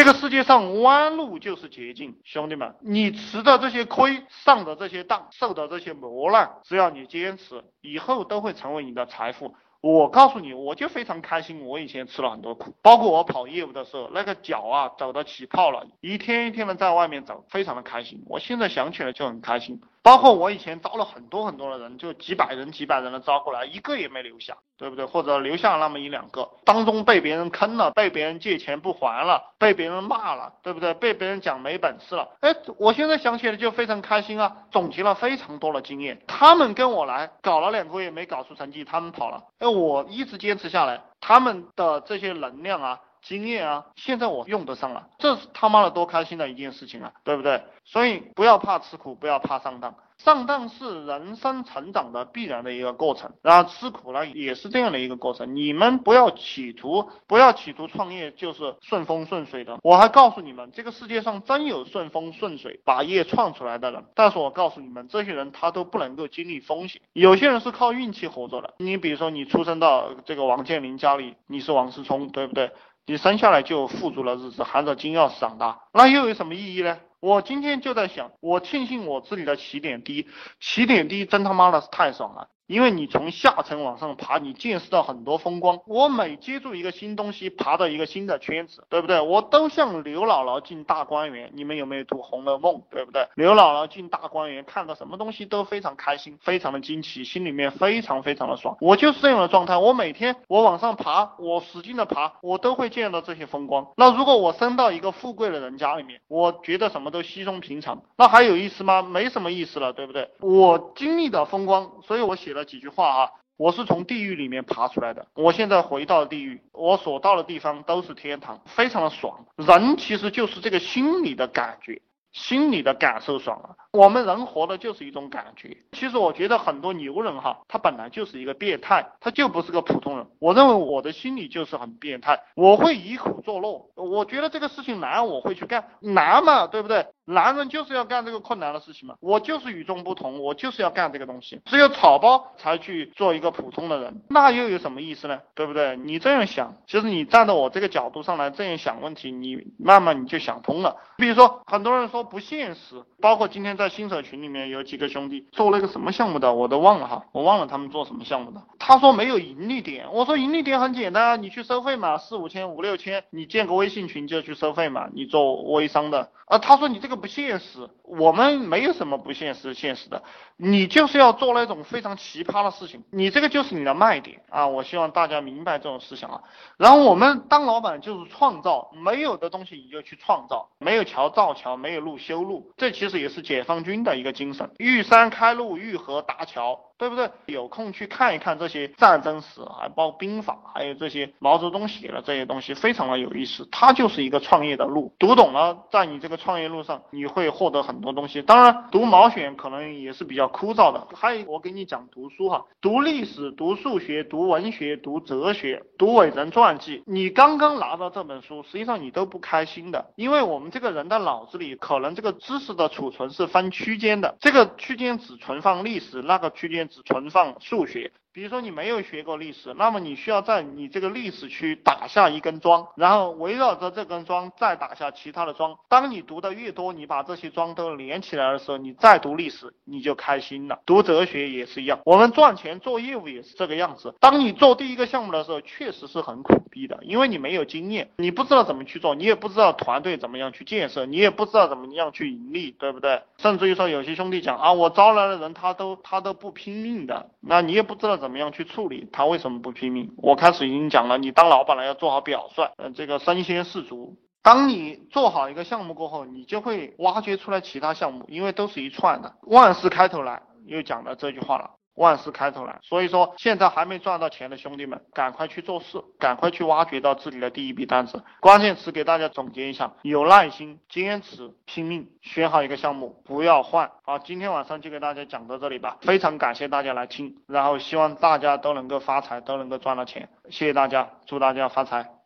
这个世界上弯路就是捷径，兄弟们，你吃的这些亏，上的这些当，受的这些磨难，只要你坚持，以后都会成为你的财富。我告诉你，我就非常开心。我以前吃了很多苦，包括我跑业务的时候，那个脚啊走的起泡了，一天一天的在外面走，非常的开心。我现在想起来就很开心。包括我以前招了很多很多的人，就几百人几百人的招过来，一个也没留下，对不对？或者留下那么一两个，当中被别人坑了，被别人借钱不还了，被别人骂了，对不对？被别人讲没本事了，哎，我现在想起来就非常开心啊！总结了非常多的经验，他们跟我来搞了两个月没搞出成绩，他们跑了，哎，我一直坚持下来，他们的这些能量啊。经验啊，现在我用得上了，这是他妈的多开心的一件事情啊，对不对？所以不要怕吃苦，不要怕上当。上当是人生成长的必然的一个过程，然后吃苦呢也是这样的一个过程。你们不要企图，不要企图创业就是顺风顺水的。我还告诉你们，这个世界上真有顺风顺水把业创出来的人，但是我告诉你们，这些人他都不能够经历风险。有些人是靠运气活着的。你比如说，你出生到这个王健林家里，你是王思聪，对不对？你生下来就富足了日子，含着金钥匙长大，那又有什么意义呢？我今天就在想，我庆幸我自己的起点低，起点低真他妈的是太爽了。因为你从下层往上爬，你见识到很多风光。我每接触一个新东西，爬到一个新的圈子，对不对？我都像刘姥姥进大观园。你们有没有读《红楼梦》？对不对？刘姥姥进大观园，看到什么东西都非常开心，非常的惊奇，心里面非常非常的爽。我就是这样的状态。我每天我往上爬，我使劲的爬，我都会见到这些风光。那如果我生到一个富贵的人家里面，我觉得什么都稀松平常，那还有意思吗？没什么意思了，对不对？我经历的风光，所以我写了。几句话啊，我是从地狱里面爬出来的，我现在回到了地狱，我所到的地方都是天堂，非常的爽。人其实就是这个心理的感觉。心里的感受爽了，我们人活的就是一种感觉。其实我觉得很多牛人哈，他本来就是一个变态，他就不是个普通人。我认为我的心理就是很变态，我会以苦作乐。我觉得这个事情难，我会去干，难嘛，对不对？男人就是要干这个困难的事情嘛。我就是与众不同，我就是要干这个东西。只有草包才去做一个普通的人，那又有什么意思呢？对不对？你这样想，其实你站到我这个角度上来这样想问题，你慢慢你就想通了。比如说，很多人说。不现实，包括今天在新手群里面有几个兄弟做了一个什么项目的，我都忘了哈，我忘了他们做什么项目的。他说没有盈利点，我说盈利点很简单啊，你去收费嘛，四五千、五六千，你建个微信群就去收费嘛，你做微商的。啊，他说你这个不现实，我们没有什么不现实，现实的，你就是要做那种非常奇葩的事情，你这个就是你的卖点啊！我希望大家明白这种思想啊。然后我们当老板就是创造，没有的东西你就去创造，没有桥造桥，没有路修路，这其实也是解放军的一个精神，遇山开路，遇河搭桥。对不对？有空去看一看这些战争史，还包括兵法，还有这些毛泽东写的这些东西，非常的有意思。它就是一个创业的路，读懂了，在你这个创业路上，你会获得很多东西。当然，读毛选可能也是比较枯燥的。还有，我给你讲读书哈，读历史、读数学、读文学、读哲学、读伟人传记。你刚刚拿到这本书，实际上你都不开心的，因为我们这个人的脑子里，可能这个知识的储存是分区间的，这个区间只存放历史，那个区间。只存放数学。比如说你没有学过历史，那么你需要在你这个历史区打下一根桩，然后围绕着这根桩再打下其他的桩。当你读的越多，你把这些桩都连起来的时候，你再读历史你就开心了。读哲学也是一样，我们赚钱做业务也是这个样子。当你做第一个项目的时候，确实是很苦逼的，因为你没有经验，你不知道怎么去做，你也不知道团队怎么样去建设，你也不知道怎么样去盈利，对不对？甚至于说有些兄弟讲啊，我招来的人他都他都不拼命的，那你也不知道。怎么样去处理？他为什么不拼命？我开始已经讲了，你当老板了要做好表率，嗯，这个身先士卒。当你做好一个项目过后，你就会挖掘出来其他项目，因为都是一串的。万事开头难，又讲了这句话了。万事开头难，所以说现在还没赚到钱的兄弟们，赶快去做事，赶快去挖掘到自己的第一笔单子。关键词给大家总结一下：有耐心、坚持、拼命。选好一个项目，不要换。好，今天晚上就给大家讲到这里吧。非常感谢大家来听，然后希望大家都能够发财，都能够赚到钱。谢谢大家，祝大家发财。